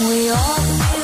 We all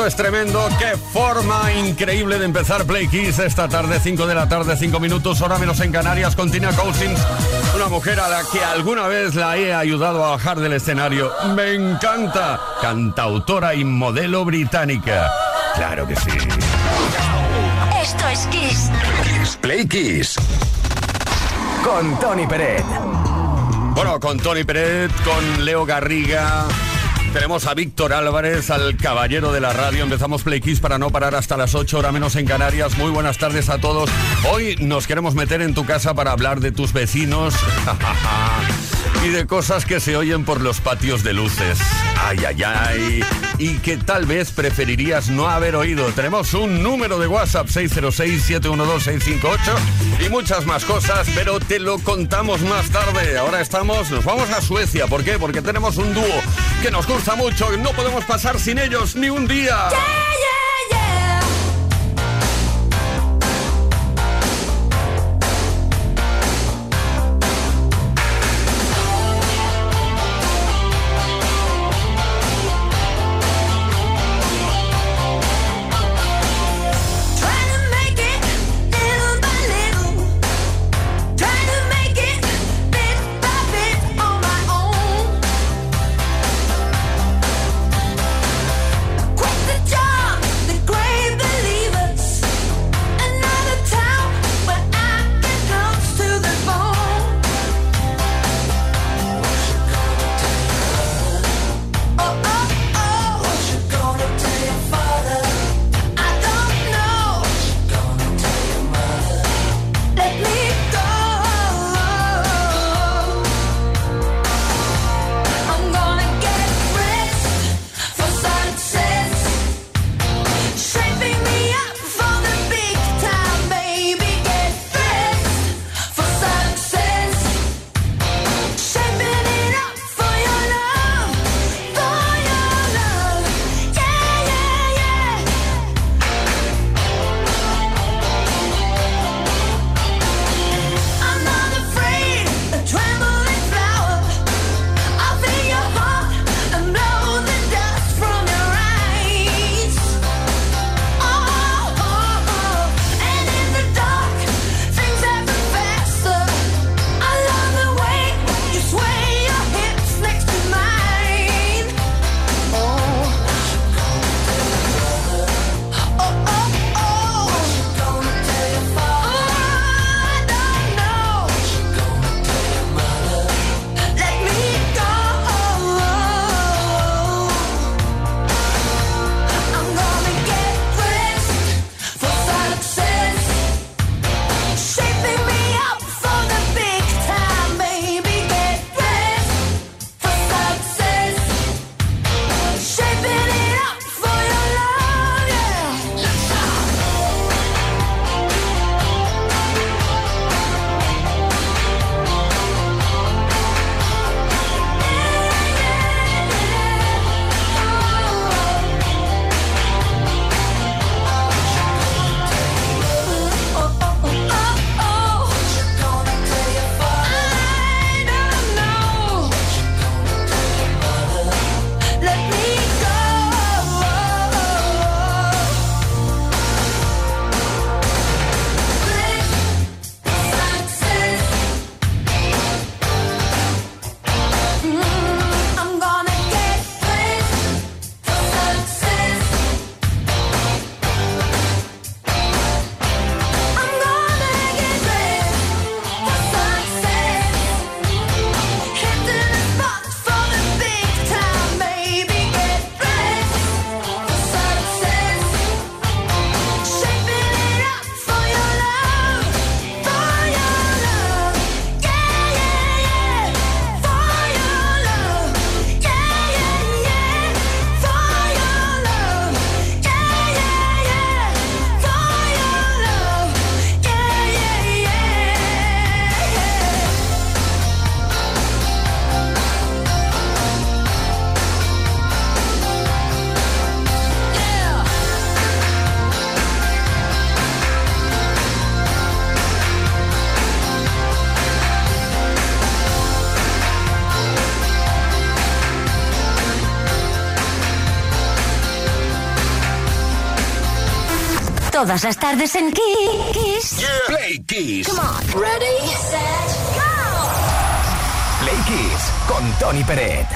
esto es tremendo. Qué forma increíble de empezar Play Kiss esta tarde, 5 de la tarde, 5 minutos, hora menos en Canarias, con Tina Cousins, una mujer a la que alguna vez la he ayudado a bajar del escenario. Me encanta. Cantautora y modelo británica. Claro que sí. Esto es Kiss. Kiss Play Kiss. Con Tony Peret. Bueno, con Tony Peret, con Leo Garriga. Tenemos a Víctor Álvarez, al caballero de la radio. Empezamos Play Kiss para no parar hasta las 8 horas menos en Canarias. Muy buenas tardes a todos. Hoy nos queremos meter en tu casa para hablar de tus vecinos y de cosas que se oyen por los patios de luces. Ay, ay, ay. Y que tal vez preferirías no haber oído. Tenemos un número de WhatsApp 606-712-658 y muchas más cosas, pero te lo contamos más tarde. Ahora estamos, nos vamos a Suecia. ¿Por qué? Porque tenemos un dúo que nos gusta mucho. No podemos pasar sin ellos ni un día. Todas las tardes en Kiss. Play Kiss. Come on. Ready, set, go. Play Kiss con Tony Peret.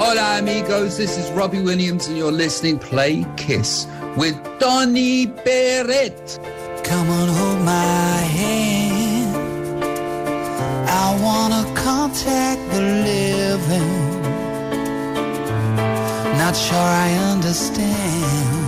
Hola amigos, this is Robbie Williams and you're listening Play Kiss with Tony Peret. Come on, hold my hand. I wanna contact the living. Not sure I understand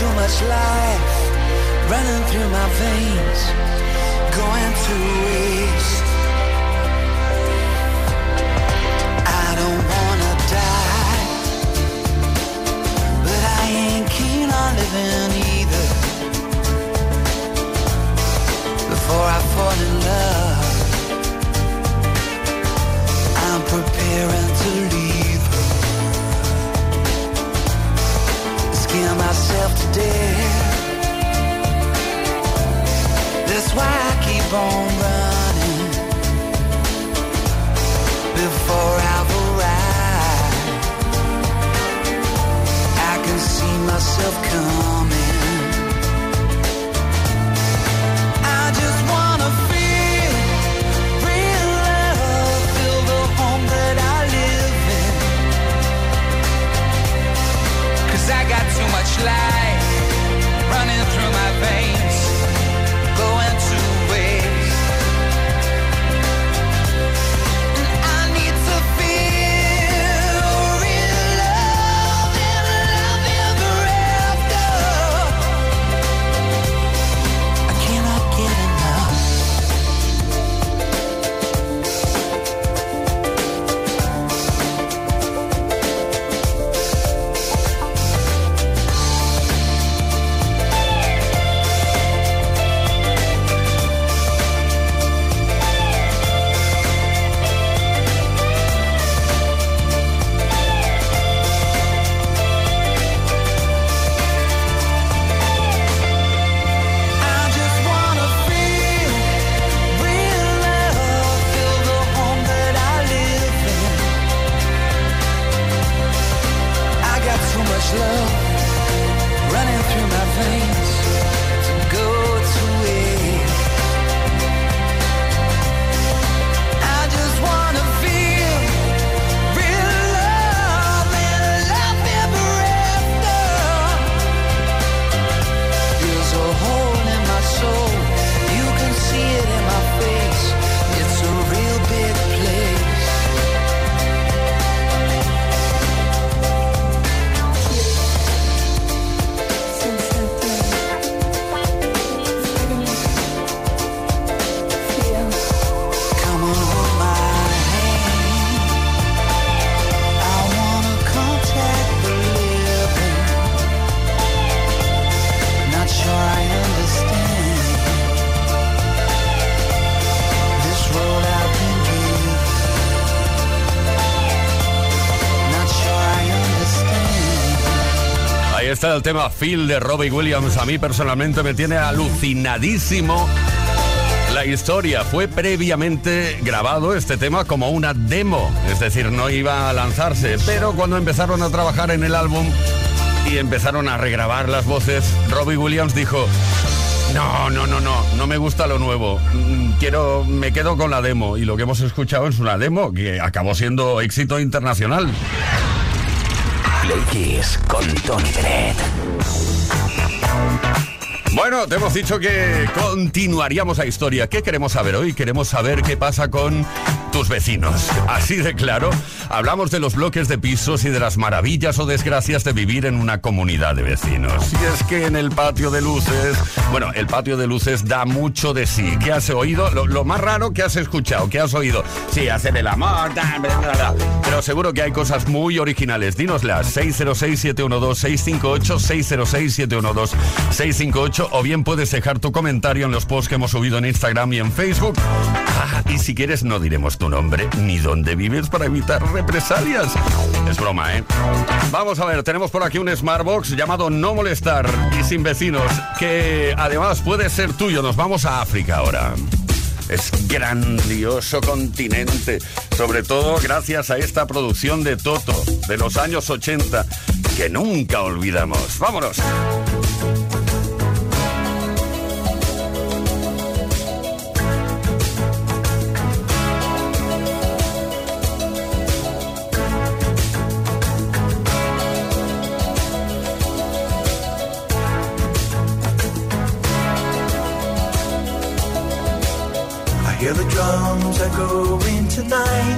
Too much life running through my veins, going to waste. I don't wanna die, but I ain't keen on living el tema Phil de Robbie Williams. A mí personalmente me tiene alucinadísimo. La historia fue previamente grabado este tema como una demo, es decir, no iba a lanzarse, pero cuando empezaron a trabajar en el álbum y empezaron a regrabar las voces, Robbie Williams dijo, no, no, no, no, no me gusta lo nuevo, Mm, quiero, me quedo con la demo y lo que hemos escuchado es una demo que acabó siendo éxito internacional. Play con Tony Peret. Bueno, te hemos dicho que continuaríamos la historia. ¿Qué queremos saber hoy? Queremos saber qué pasa con tus vecinos. Así de claro, hablamos de los bloques de pisos y de las maravillas o desgracias de vivir en una comunidad de vecinos. Y es que en el patio de luces, bueno, el patio de luces da mucho de sí. ¿Qué has oído? Lo, más raro que has escuchado, ¿qué has oído? Sí, hacer el amor, da, bla, bla. pero seguro que hay cosas muy originales. Dínoslas, 606-712-658, 606-712-658, o bien puedes dejar tu comentario en los posts que hemos subido en Instagram y en Facebook. Ah, y si quieres no diremos tu nombre ni dónde vives para evitar represalias. Es broma, ¿eh? Vamos a ver, tenemos por aquí un Smartbox llamado No Molestar y Sin Vecinos, que además puede ser tuyo. Nos vamos a África ahora. Es grandioso continente, sobre todo gracias a esta producción de Toto de los años 80 que nunca olvidamos. Vámonos.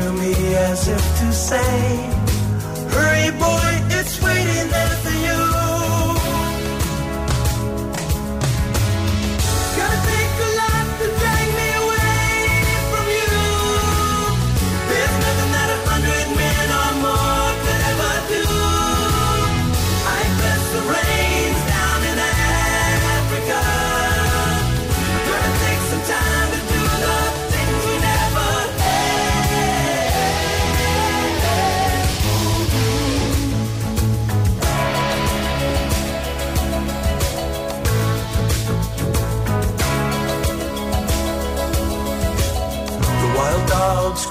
to me as if to say, Hurry, boy,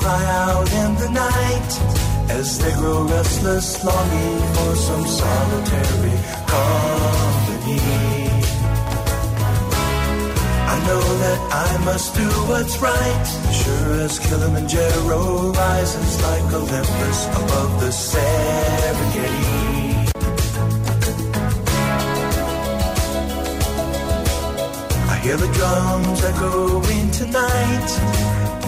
cry out in the night as they grow restless, longing for some solitary company. I know that I must do what's right, sure as Kilimanjaro rises like Olympus above the Serengeti. I hear the drums echoing tonight.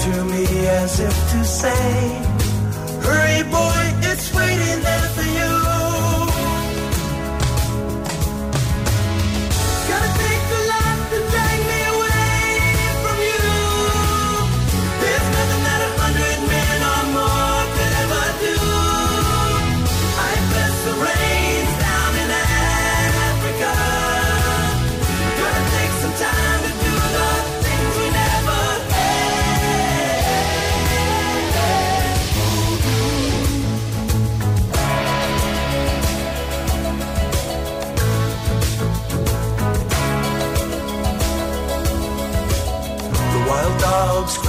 To me as if to say, Hurry, boy,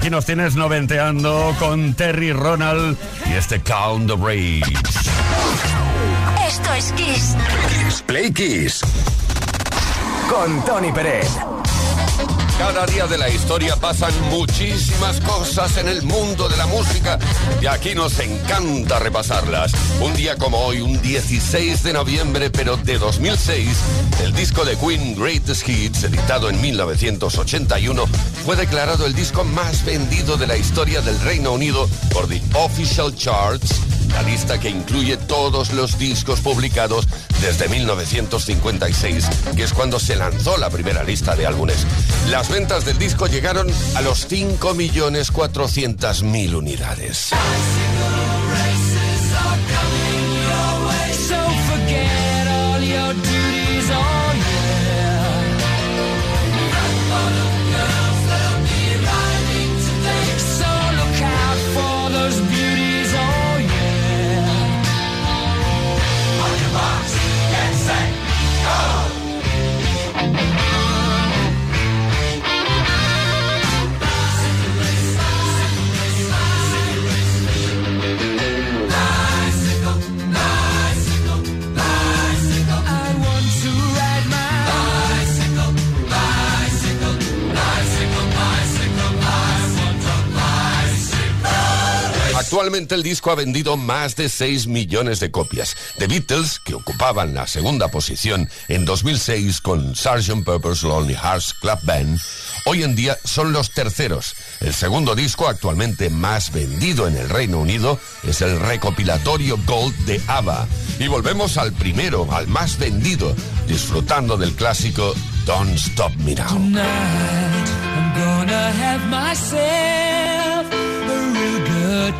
Aquí nos tienes noventeando con Terry Ronald y este Count the Braves. Esto es Kiss. Kiss Play Kiss. Con Tony Pérez. Cada día de la historia pasan muchísimas cosas en el mundo de la música y aquí nos encanta repasarlas. Un día como hoy, un 16 de noviembre, pero de 2006, el disco de Queen Greatest Hits, editado en 1981, fue declarado el disco más vendido de la historia del Reino Unido por The Official Charts la lista que incluye todos los discos publicados desde 1956, que es cuando se lanzó la primera lista de álbumes. Las ventas del disco llegaron a los 5.400.000 unidades. Actualmente el disco ha vendido más de 6 millones de copias. The Beatles, que ocupaban la segunda posición en 2006 con Sgt. Pepper's Lonely Hearts Club Band, hoy en día son los terceros. El segundo disco actualmente más vendido en el Reino Unido es el recopilatorio Gold de ABBA. Y volvemos al primero, al más vendido, disfrutando del clásico Don't Stop Me Now.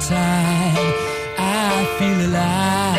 time. I feel alive.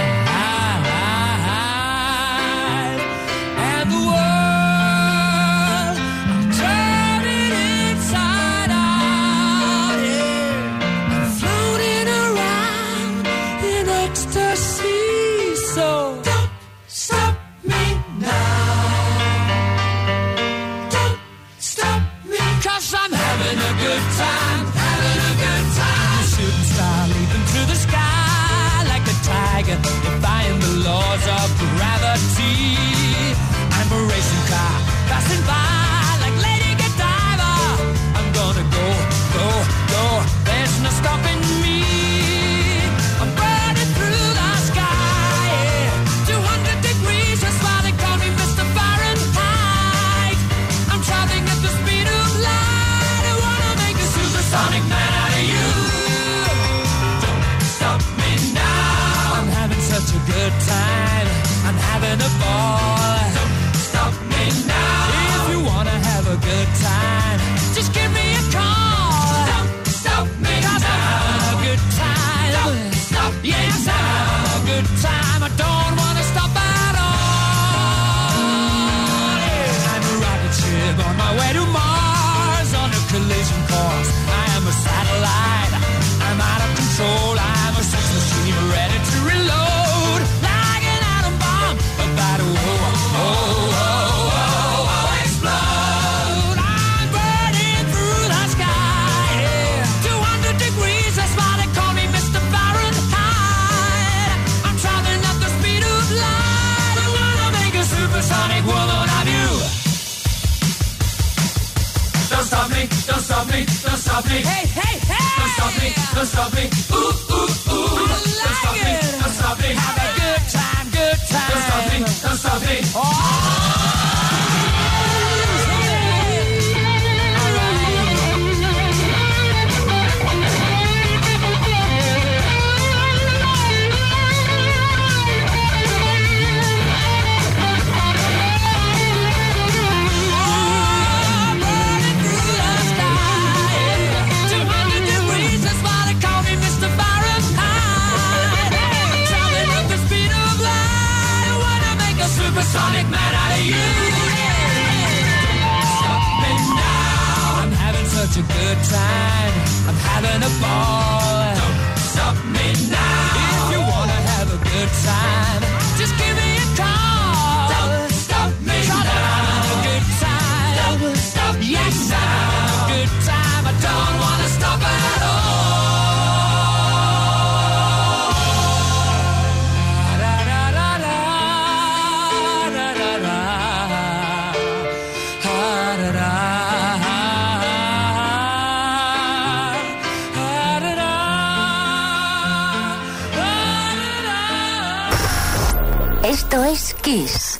Esto es Kiss.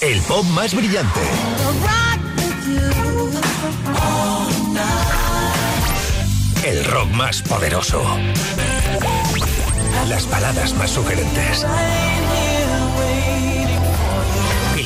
El pop más brillante. El rock más poderoso. Las baladas más sugerentes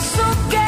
so good.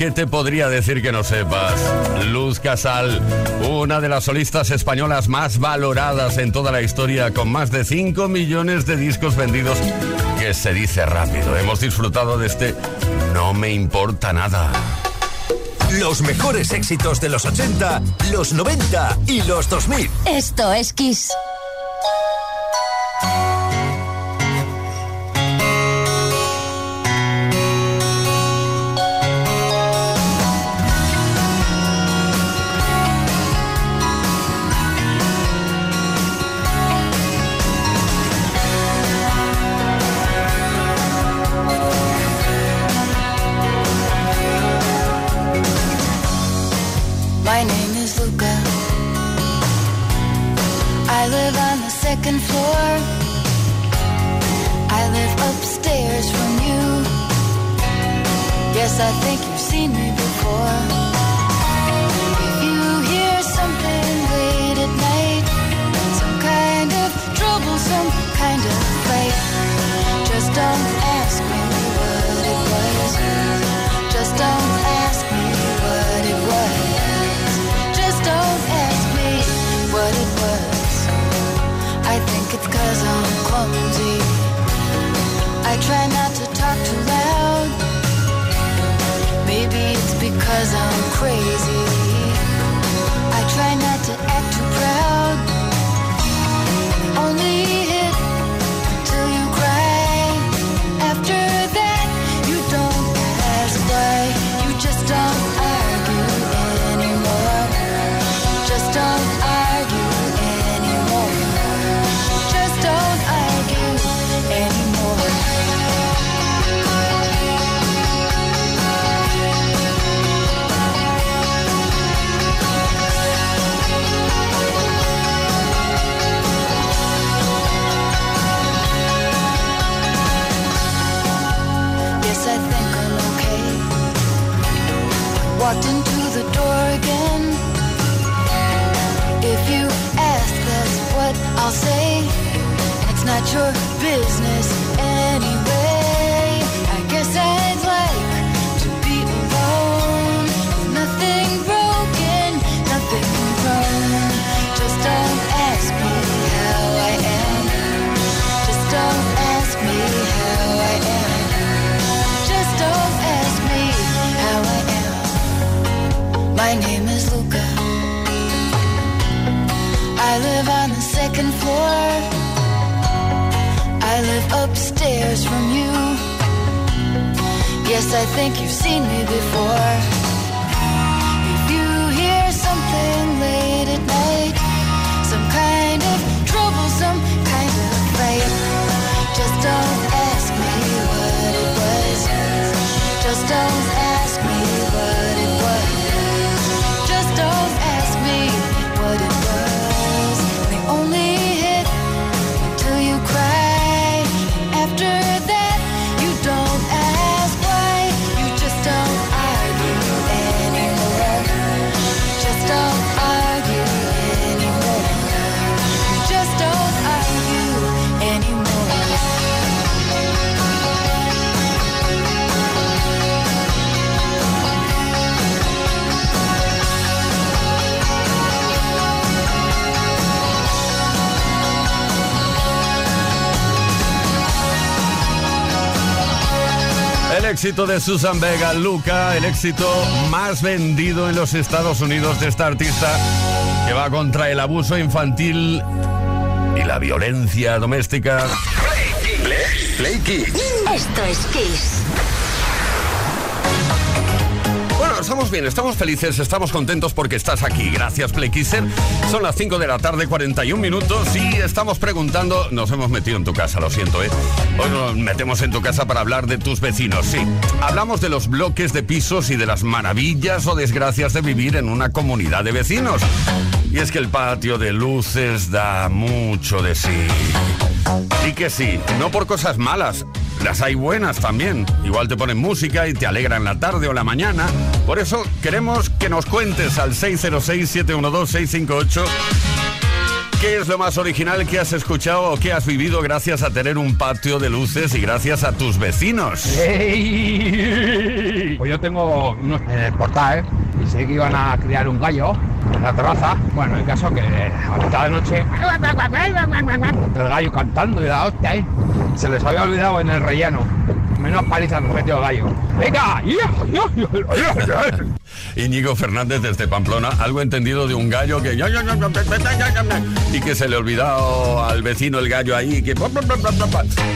¿qué te podría decir que no sepas? Luz Casal, una de las solistas españolas más valoradas en toda la historia, con más de 5 millones de discos vendidos, que se dice rápido. Hemos disfrutado de este No me importa nada. Los mejores éxitos de los 80, los 90 y los 2000. Esto es Kiss. Éxito de Susan Vega, Luca, el éxito más vendido en los Estados Unidos de esta artista que va contra el abuso infantil y la violencia doméstica. Play Kiss. Esto es Kiss. Estamos bien, estamos felices, estamos contentos porque estás aquí. Gracias, Playkisser. Son las 5 de la tarde, 41 minutos y estamos preguntando, nos hemos metido en tu casa, lo siento, ¿eh? Hoy nos metemos en tu casa para hablar de tus vecinos, sí. Hablamos de los bloques de pisos y de las maravillas o desgracias de vivir en una comunidad de vecinos. Y es que el patio de luces da mucho de sí. Y que sí, no por cosas malas, las hay buenas también. Igual te ponen música y te alegran la tarde o la mañana. Por eso queremos que nos cuentes al 606-712-658 qué es lo más original que has escuchado o que has vivido gracias a tener un patio de luces y gracias a tus vecinos. ¡Ey! Pues yo tengo unos en el portal y sé que iban a criar un gallo la terraza. Bueno, el caso que a mitad de noche el gallo cantando y la hostia ¿eh? se les había olvidado en el relleno. Menos paliza nos metió gallo. ¡Venga! Íñigo Fernández desde Pamplona, algo entendido de un gallo que... Y que se le olvidó al vecino el gallo ahí, que...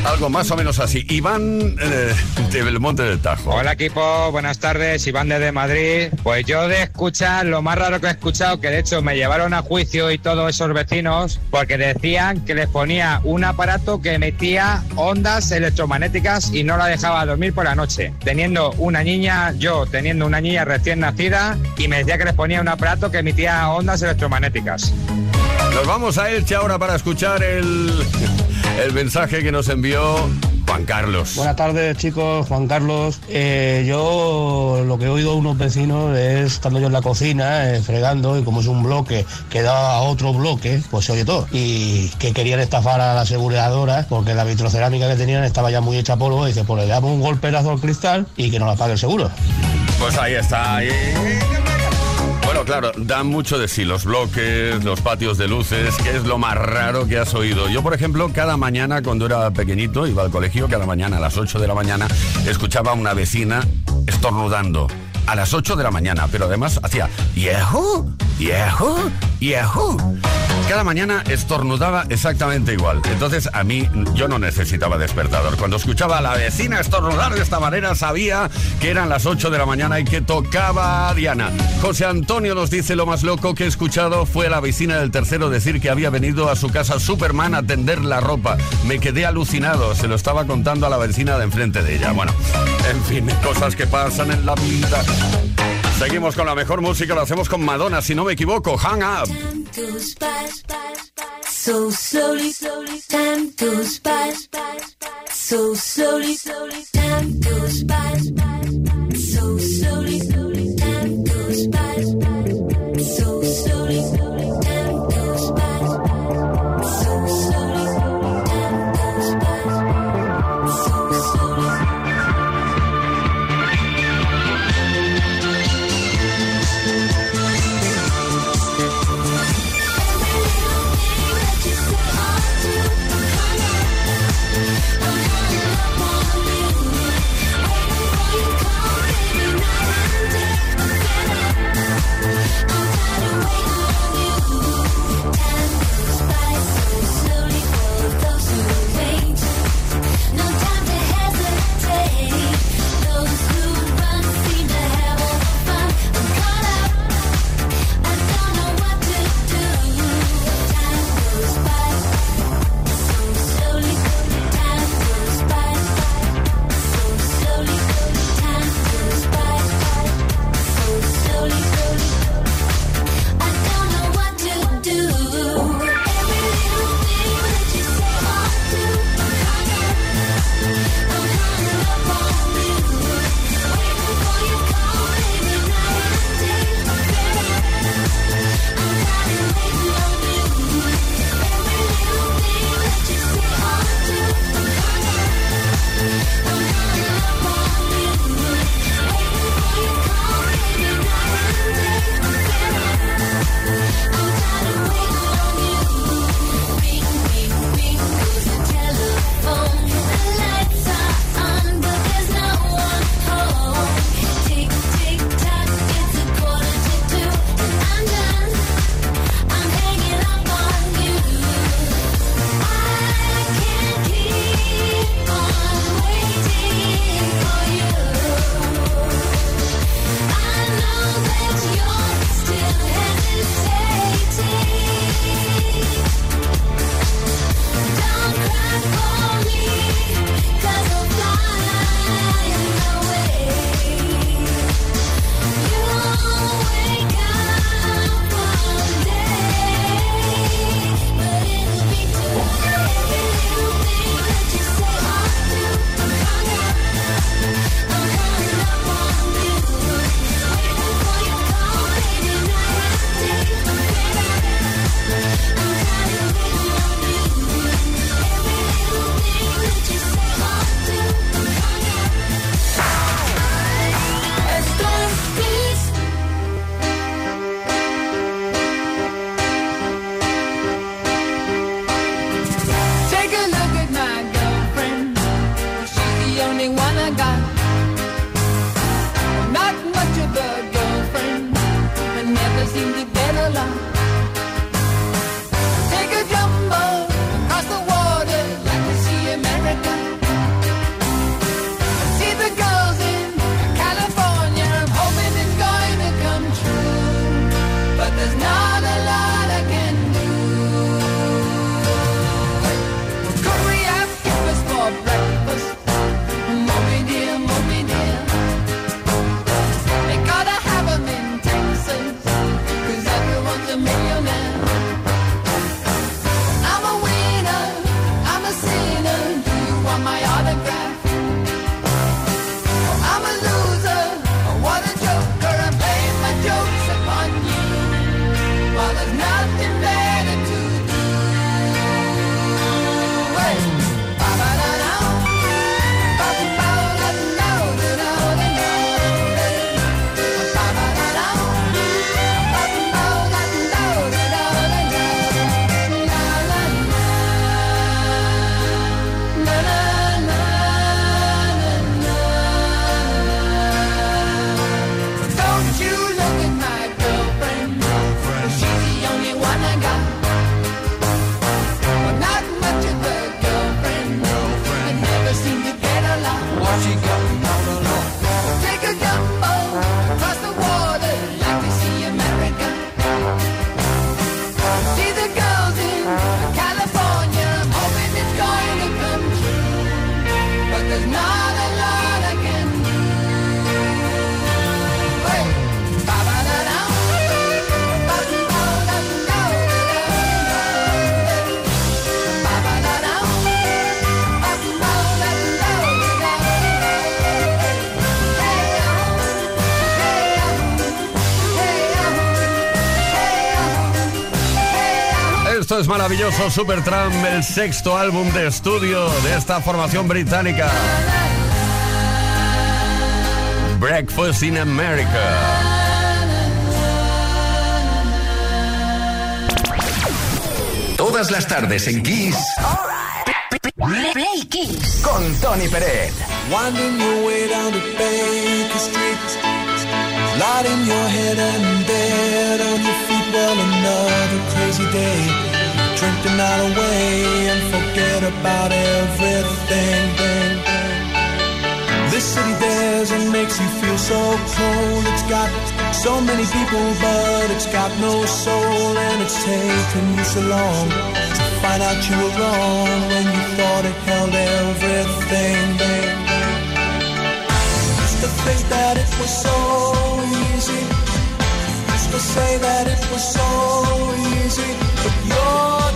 Algo más o menos así. Iván eh, de Belmonte del Tajo. Hola equipo, buenas tardes, Iván desde Madrid. Pues yo de escuchar, lo más raro que he escuchado, que de hecho me llevaron a juicio y todos esos vecinos, porque decían que les ponía un aparato que emitía ondas electromagnéticas y no la dejaba dormir por la noche. Teniendo una niña, yo teniendo una niña recién nacida, y me decía que les ponía un aparato que emitía ondas electromagnéticas. Nos vamos a Elche ahora para escuchar el, el mensaje que nos envió Juan Carlos. Buenas tardes chicos, Juan Carlos. Eh, yo lo que he oído de unos vecinos es estando yo en la cocina eh, fregando y como es un bloque que da a otro bloque, pues se oye todo. Y que querían estafar a la aseguradora porque la vitrocerámica que tenían estaba ya muy hecha polvo y dice, pues le damos un golperazo al cristal y que nos la pague el seguro. Pues ahí está. ahí- Bueno, claro, dan mucho de sí los bloques, los patios de luces, que es lo más raro que has oído. Yo, por ejemplo, cada mañana cuando era pequeñito, iba al colegio, cada mañana a las 8 de la mañana, escuchaba a una vecina estornudando. A las 8 de la mañana, pero además hacía ¡Yehu! ¡Yehu! ¡Yehu! Cada mañana estornudaba exactamente igual. Entonces a mí yo no necesitaba despertador. Cuando escuchaba a la vecina estornudar de esta manera sabía que eran las 8 de la mañana y que tocaba a Diana. José Antonio nos dice lo más loco que he escuchado fue a la vecina del tercero decir que había venido a su casa Superman a tender la ropa. Me quedé alucinado, se lo estaba contando a la vecina de enfrente de ella. Bueno, en fin, cosas que pasan en la vida. Seguimos con la mejor música, lo hacemos con Madonna, si no me equivoco, Hang Up. so. Time. Time Esto es maravilloso, Supertramp, el sexto álbum de estudio de esta formación británica. Breakfast in America. Todas las tardes en Kiss Play Kiss. con Tony Peret. Winding your way down to Baker Street. Lighting your head and dead on your feet. Well, another crazy day. Drink the night away and forget about everything. This city dares and makes you feel so cold. It's got so many people, but it's got no soul. And it's taken you so long to find out you were wrong when you thought it held everything. Used to think that it was so easy. Used to say that it was so easy.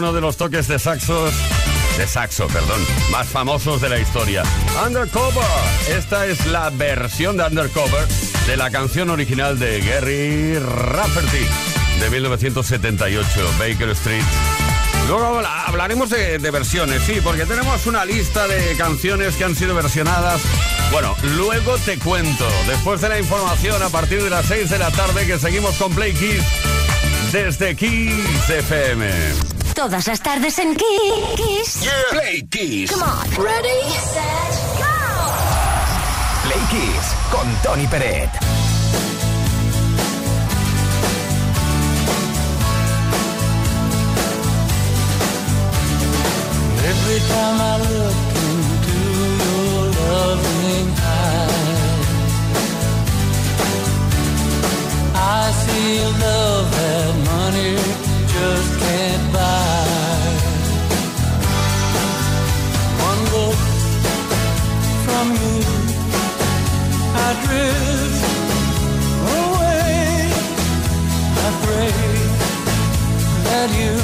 uno de los toques de saxos, de saxo, perdón, más famosos de la historia. Undercover. Esta es la versión de Undercover de la canción original de Gary Rafferty de 1978, Baker Street. Luego habla- hablaremos de, de versiones, sí, porque tenemos una lista de canciones que han sido versionadas. Bueno, luego te cuento, después de la información a partir de las 6 de la tarde que seguimos con Play Kiss desde Kiss FM. Todas las tardes en Ki- Kiss. Play Kiss. Come on. Ready, set, go. Play Kiss con Tony Peret. Every time I look into your loving eyes, I see a love that money just can't i pray that you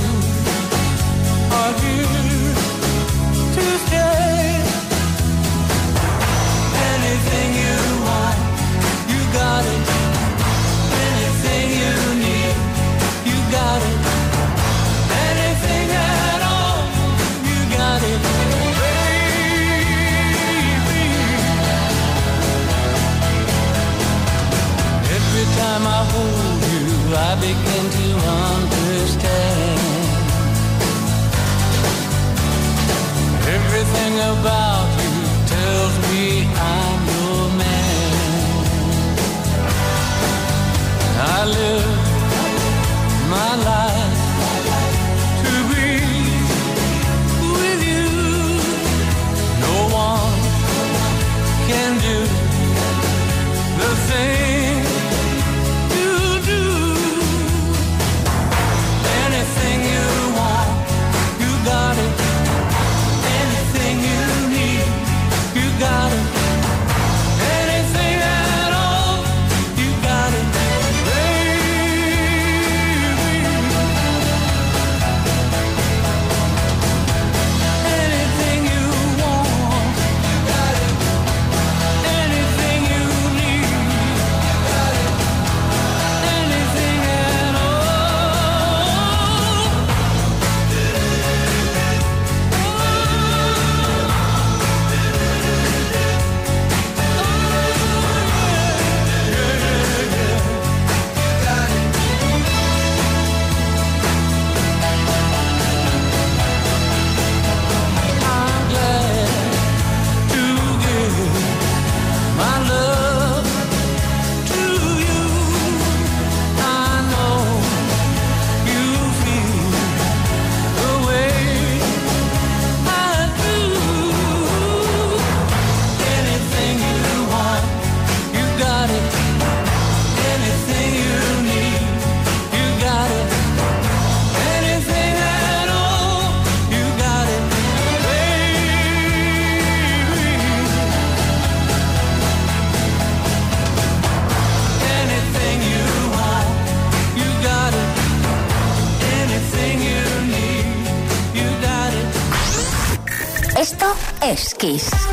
about case.